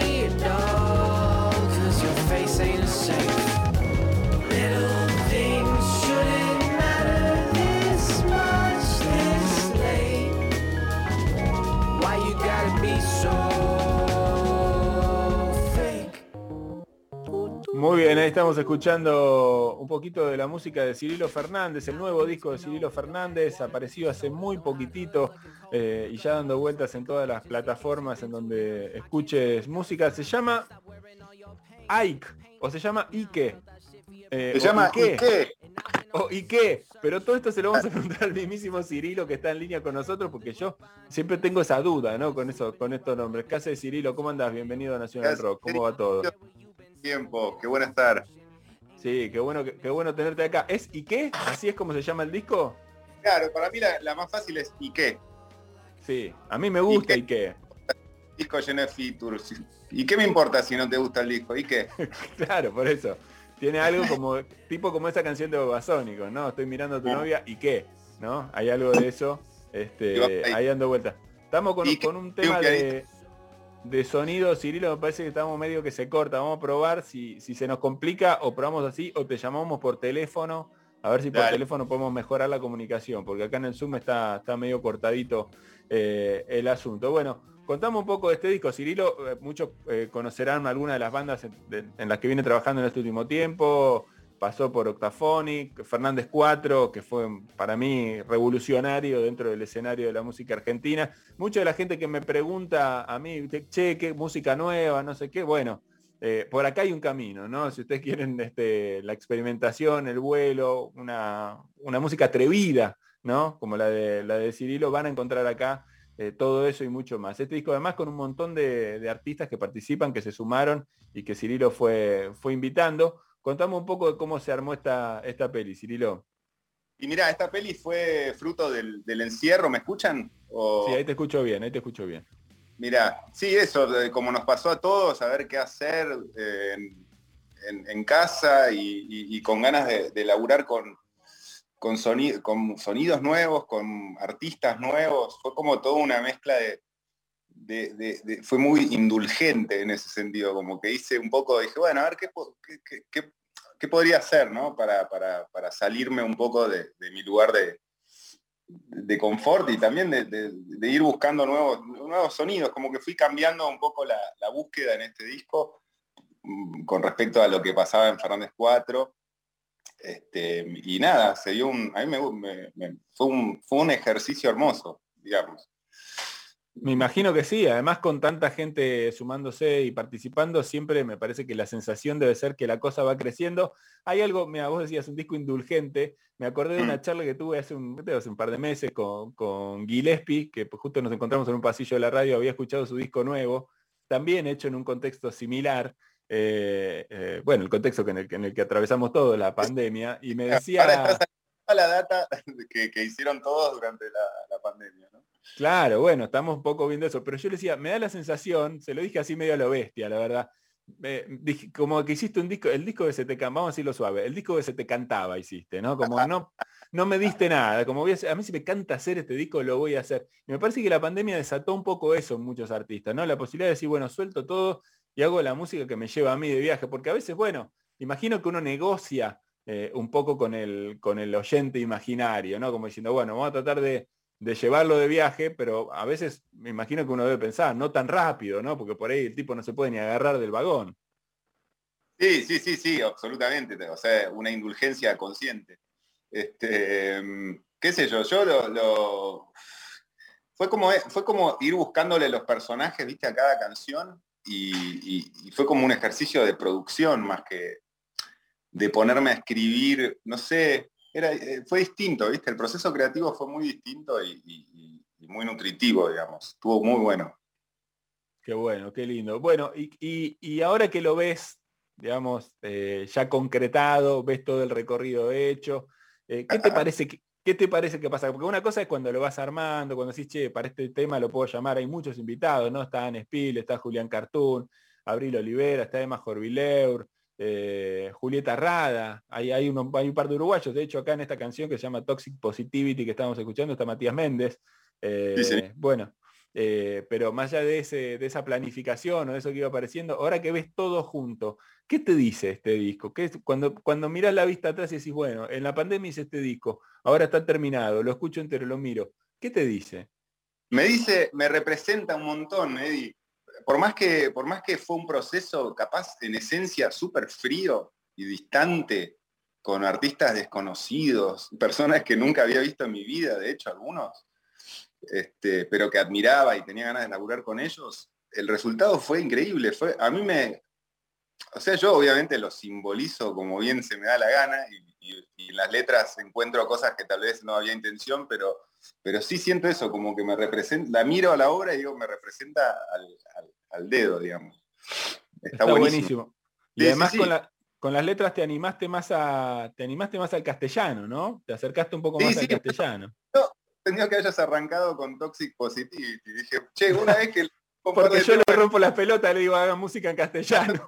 see it, dog, Muy bien, ahí estamos escuchando un poquito de la música de Cirilo Fernández, el nuevo disco de Cirilo Fernández, apareció hace muy poquitito eh, y ya dando vueltas en todas las plataformas en donde escuches música. Se llama Ike o se llama Ike. Eh, Se llama Ike. Ike. O Ike. Pero todo esto se lo vamos a preguntar al mismísimo Cirilo que está en línea con nosotros porque yo siempre tengo esa duda, ¿no? Con eso, con estos nombres. ¿Qué hace Cirilo? ¿Cómo andás? Bienvenido a Nacional Rock. ¿Cómo va todo? Tiempo, qué bueno estar. Sí, qué bueno, qué bueno tenerte acá. ¿Es Ike? ¿Así es como se llama el disco? Claro, para mí la, la más fácil es Ike. Sí, a mí me gusta Ike. Ike. Disco lleno de features. ¿Y qué me importa si no te gusta el disco? Ike. Claro, por eso. Tiene algo como, tipo como esa canción de Babasónicos, ¿no? Estoy mirando a tu Ah. novia y qué, ¿no? Hay algo de eso, este, Y ahí. dando vueltas. Estamos con, Y un y tema de, de sonido, Cirilo, me parece que estamos medio que se corta. Vamos a probar si, si se nos complica o probamos así o te llamamos por teléfono, a ver si por Dale. teléfono podemos mejorar la comunicación, porque acá en el Zoom está, está medio cortadito eh, el asunto. Bueno, contamos un poco de este disco. Cirilo, eh, muchos eh, conocerán algunas de las bandas en, de- en las que viene trabajando en este último tiempo. Pasó por Octaphonic, Fernández 4, que fue para mí revolucionario dentro del escenario de la música argentina. Mucha de la gente que me pregunta a mí, che, qué música nueva, no sé qué, bueno, eh, por acá hay un camino, ¿no? Si ustedes quieren este, la experimentación, el vuelo, una, una música atrevida, ¿no? Como la de, la de Cirilo, van a encontrar acá eh, todo eso y mucho más. Este disco además con un montón de, de artistas que participan, que se sumaron y que Cirilo fue, fue invitando. Contamos un poco de cómo se armó esta, esta peli, Cirilo. Y mira, esta peli fue fruto del, del encierro, ¿me escuchan? O- Sí, ahí te escucho bien, ahí te escucho bien. Mira, sí, eso, como nos pasó a todos, saber qué hacer eh, en, en- en casa y, y- y con ganas de, de laburar con, con, soni- con sonidos nuevos, con artistas nuevos, fue como toda una mezcla de, fue muy indulgente en ese sentido, como que hice un poco, dije, bueno, a ver qué, qué- podría hacer, ¿no? Para, para- para salirme un poco de, mi lugar de, de confort y también de, ir buscando nuevos, nuevos sonidos, como que fui cambiando un poco la, búsqueda en este disco mm, con respecto a lo que pasaba en Fernández 4. Este, y nada, se dio un, a mí me- fue, un, fue un ejercicio hermoso, digamos. Me imagino que sí, además con tanta gente sumándose y participando, siempre me parece que la sensación debe ser que la cosa va creciendo. Hay algo, mira, vos decías un disco indulgente, me acordé de una charla que tuve hace un, par de meses con, con Gillespie, que pues, justo nos encontramos en un pasillo de la radio, había escuchado su disco nuevo, también hecho en un contexto similar, eh, eh, bueno, el contexto en, el, que- en el que atravesamos todo, la pandemia, y me decía... Ahora está la data que, que hicieron todos durante la, la pandemia. Claro, bueno, estamos un poco viendo eso, pero yo le decía, me da la sensación, se lo dije así medio a lo bestia, la verdad, dije, como que hiciste un disco, el disco que se te cantaba, vamos a decirlo suave, el disco que se te cantaba hiciste, ¿no? Como no, no me diste nada, como voy a, hacer- a mí si me canta hacer este disco, lo voy a hacer. Y me parece que la pandemia desató un poco eso en muchos artistas, ¿no? La posibilidad de decir, bueno, suelto todo y hago la música que me lleva a mí de viaje, porque a veces, bueno, imagino que uno negocia eh, un poco con el, con el oyente imaginario, ¿no? Como diciendo, bueno, vamos a tratar de, de llevarlo de viaje, pero a veces me imagino que uno debe pensar, no tan rápido, ¿no? Porque por ahí el tipo no se puede ni agarrar del vagón. Sí, sí, sí, sí, absolutamente. O sea, una indulgencia consciente. Este, mm, qué sé yo, yo lo, lo- fue como fue como ir buscándole los personajes, viste, a cada canción y, y- y fue como un ejercicio de producción más que de ponerme a escribir, no sé, era, eh, fue distinto, viste, el proceso creativo fue muy distinto y, y- y- y muy nutritivo, digamos, estuvo muy bueno. Qué bueno, qué lindo. Bueno, y, ahora que lo ves, digamos, eh, ya concretado, ves todo el recorrido hecho, eh, ¿qué te parece que, qué te parece que pasa? Porque una cosa es cuando lo vas armando, cuando decís, che, para este tema lo puedo llamar, hay muchos invitados, ¿no? Está Anne Spiel, está Julián Cartoon, Abril Olivera, está Emma Jorvileur, eh, Julieta Rada, hay, hay, uno- hay un par de uruguayos, de hecho acá en esta canción que se llama Toxic Positivity que estamos escuchando está Matías Méndez. Eh, Sí, sí. Bueno, eh, pero más allá de, ese, de esa planificación o de eso que iba apareciendo, ahora que ves todo junto, ¿qué te dice este disco? ¿Qué es, cuando, cuando miras la vista atrás y decís, bueno, en la pandemia hice este disco, ahora está terminado, lo escucho entero, lo miro, ¿qué te dice? Me dice, me representa un montón, Eddie. Por más que, por más que fue un proceso capaz en esencia súper frío y distante, con artistas desconocidos, personas que nunca había visto en mi vida, de hecho algunos, este, pero que admiraba y tenía ganas de laburar con ellos, el resultado fue increíble. Fue, a mí me, o sea, yo obviamente lo simbolizo como bien se me da la gana y, en las letras encuentro cosas que tal vez no había intención, pero, pero sí siento eso, como que me representa, la miro a la obra y digo, me representa al, dedo, digamos. Está, buenísimo. Y además con, las letras te animaste más a, te animaste más al castellano, ¿no? Te acercaste un poco más al castellano. No, tenía que hayas arrancado con Toxic Positivity. Dije, che, una vez que porque yo le rompo la pelota, le digo, haga música en castellano.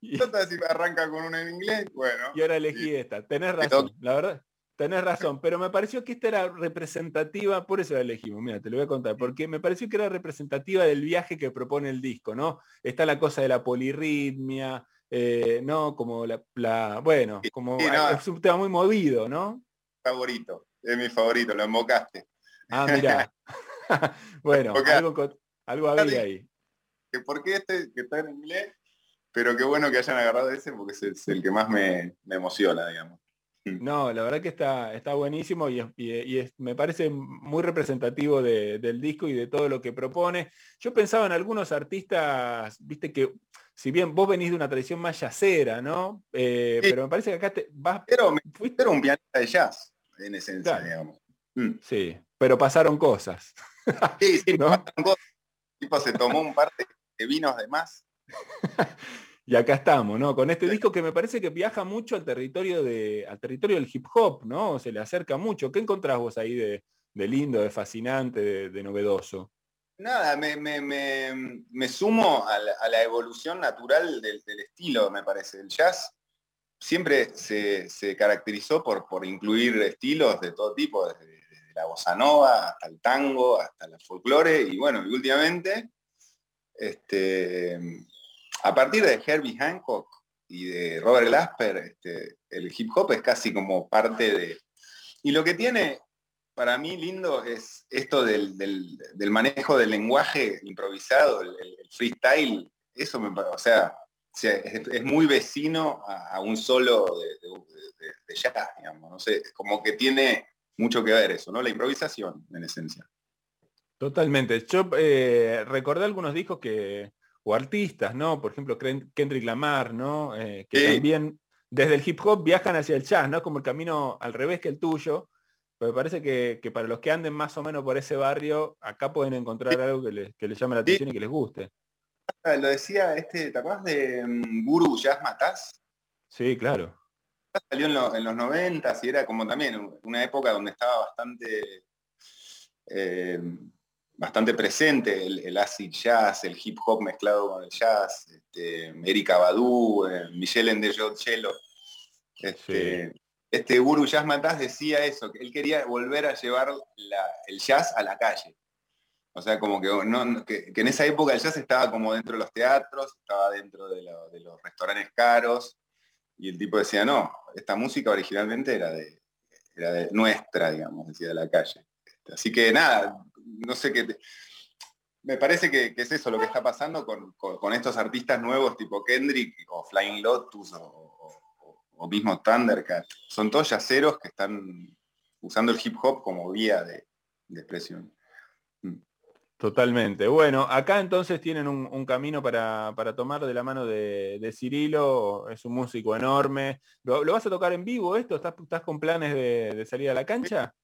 y, si arranca con una en inglés, bueno. Y ahora elegí esta. Tenés razón, la verdad. Tenés razón, pero me pareció que esta era representativa, por eso la elegimos, mira, te lo voy a contar, porque me pareció que era representativa del viaje que propone el disco, ¿no? Está la cosa de la polirritmia, eh, ¿no? Como la, bueno, como es un tema muy movido, ¿no? Favorito, es mi favorito, lo invocaste. Ah, mira. bueno, algo, algo había ahí. Que por qué este que está en inglés, pero qué bueno que hayan agarrado ese porque es, el que más me, emociona, digamos. No, la verdad que está, está buenísimo y, me parece muy representativo del disco y de todo lo que propone. Yo pensaba en algunos artistas, viste que si bien vos venís de una tradición más yacera, ¿no? Eh, pero me parece que acá te vas... Pero me, fuiste un pianista de jazz, en esencia, digamos. Mm. Sí, pero pasaron cosas. Sí, sí, pasaron cosas tipo se tomó un par de vinos de más. y acá estamos, ¿no? Con este disco que me parece que viaja mucho al territorio, de, al territorio del hip hop, ¿no? Se le acerca mucho. ¿Qué encontrás vos ahí de, lindo, de fascinante, de, novedoso? Nada, me, sumo a la, evolución natural del, estilo, me parece. El jazz siempre se, caracterizó por, por, incluir estilos de todo tipo, desde la bossa nova, hasta el tango, hasta el folclore, y bueno, y últimamente, este, a partir de Herbie Hancock y de Robert Glasper, este, el hip hop es casi como parte de... Y lo que tiene para mí lindo es esto del, manejo del lenguaje improvisado, el, freestyle, eso me o sea, es, muy vecino a, un solo de, jazz, digamos, no sé, como que tiene mucho que ver eso, ¿no? La improvisación, en esencia. Totalmente. Yo eh, recordé algunos discos que, o artistas, ¿no? Por ejemplo, Kendrick Lamar, ¿no? Eh, que también desde el hip hop viajan hacia el jazz, ¿no? Como el camino al revés que el tuyo. Pero me parece que, para los que anden más o menos por ese barrio, acá pueden encontrar algo que les, que les llame la atención y que les guste. Ah, lo decía este, ¿te acuerdas de um, Guru Jazz Matás? Sí, claro salió en, los 90 y era como también una época donde estaba bastante, eh, bastante presente el, acid jazz, el hip hop mezclado con el jazz, este, Erika Badu, eh, Michelle Endejocello. Este, este Guru Jazz Matás decía eso, que él quería volver a llevar el jazz a la calle. O sea, como que, en esa época el jazz estaba como dentro de los teatros, estaba dentro de los restaurantes caros, y el tipo decía, no, esta música originalmente era de, de nuestra, digamos, decía de la calle. Este, así que nada, no sé qué... Me parece que, es eso lo que está pasando con, estos artistas nuevos tipo Kendrick o Flying Lotus o, mismo Thundercat. Son todos yaceros que están usando el hip hop como vía de expresión. Totalmente. Bueno, acá entonces tienen un, camino para, tomar de la mano de, Cirilo, es un músico enorme. ¿Lo, vas a tocar en vivo esto? ¿Estás, estás con planes de, salir a la cancha?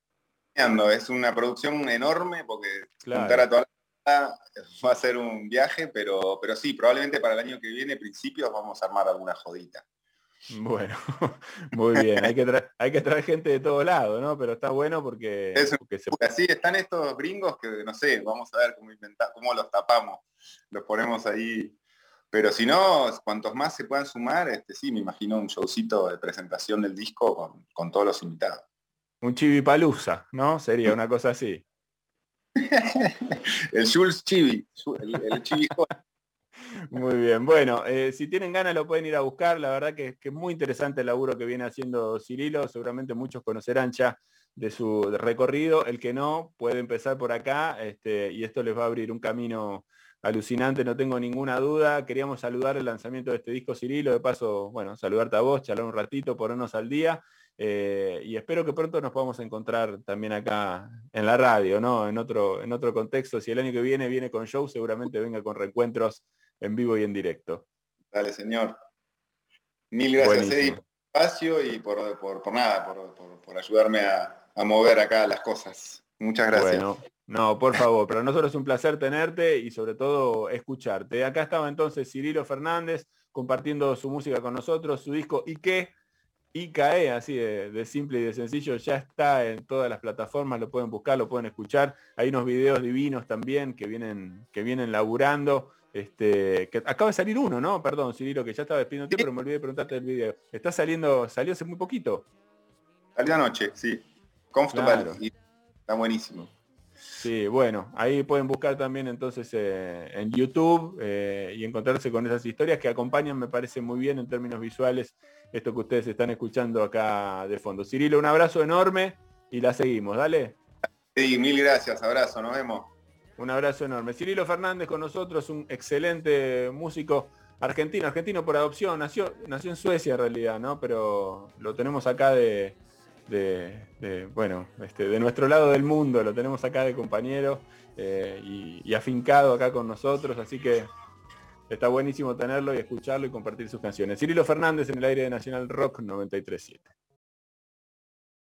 Es una producción enorme porque juntar a toda la va a ser un viaje, pero, pero sí, probablemente para el año que viene, principios, vamos a armar alguna jodita. Bueno, muy bien. Hay que, traer, hay que traer gente de todo lado, ¿no? Pero está bueno porque... Así están estos gringos que, no sé, vamos a ver cómo, inventar, cómo los tapamos. Los ponemos ahí. Pero si no, cuantos más se puedan sumar, este sí, me imagino un showcito de presentación del disco con, todos los invitados. Un chivipalusa, ¿no? Sería una cosa así. el Jules Chibi, el, el Chibi Muy bien, bueno, eh, si tienen ganas lo pueden ir a buscar, la verdad que, que, es muy interesante el laburo que viene haciendo Cirilo, seguramente muchos conocerán ya de su recorrido, el que no puede empezar por acá este, y esto les va a abrir un camino alucinante, no tengo ninguna duda, queríamos saludar el lanzamiento de este disco Cirilo, de paso, bueno, saludarte a vos, charlar un ratito, ponernos al día eh, y espero que pronto nos podamos encontrar también acá en la radio, ¿no? En otro, en otro contexto. Si el año que viene viene con show, seguramente venga con reencuentros en vivo y en directo. Dale, señor. Mil gracias, Eddie, por el espacio y por, por, por nada, por, por, ayudarme a, a, mover acá las cosas. Muchas gracias. Bueno, no, por favor, para nosotros es un placer tenerte y sobre todo escucharte. Acá estaba entonces Cirilo Fernández compartiendo su música con nosotros, su disco ¿Y qué? ICAE, así de, simple y de sencillo, ya está en todas las plataformas, lo pueden buscar, lo pueden escuchar. Hay unos videos divinos también que vienen, que vienen laburando. Este, que acaba de salir uno, ¿no? Perdón, Cirilo, que ya estaba despidiendo pero me olvidé de preguntarte el video. Está saliendo, salió hace muy poquito. Salió anoche, sí. Comfortable. Está buenísimo. Sí, bueno, ahí pueden buscar también entonces eh, en YouTube eh, y encontrarse con esas historias que acompañan, me parece muy bien en términos visuales, esto que ustedes están escuchando acá de fondo. Cirilo, un abrazo enorme y la seguimos, dale. Sí, mil gracias, abrazo, nos vemos. Un abrazo enorme. Cirilo Fernández con nosotros, un excelente músico argentino, argentino por adopción, nació, nació en Suecia en realidad, ¿no? Pero lo tenemos acá de, bueno, este, de nuestro lado del mundo, lo tenemos acá de compañero eh, y, y, afincado acá con nosotros, así que está buenísimo tenerlo y escucharlo y compartir sus canciones. Cirilo Fernández en el aire de Nacional Rock 937.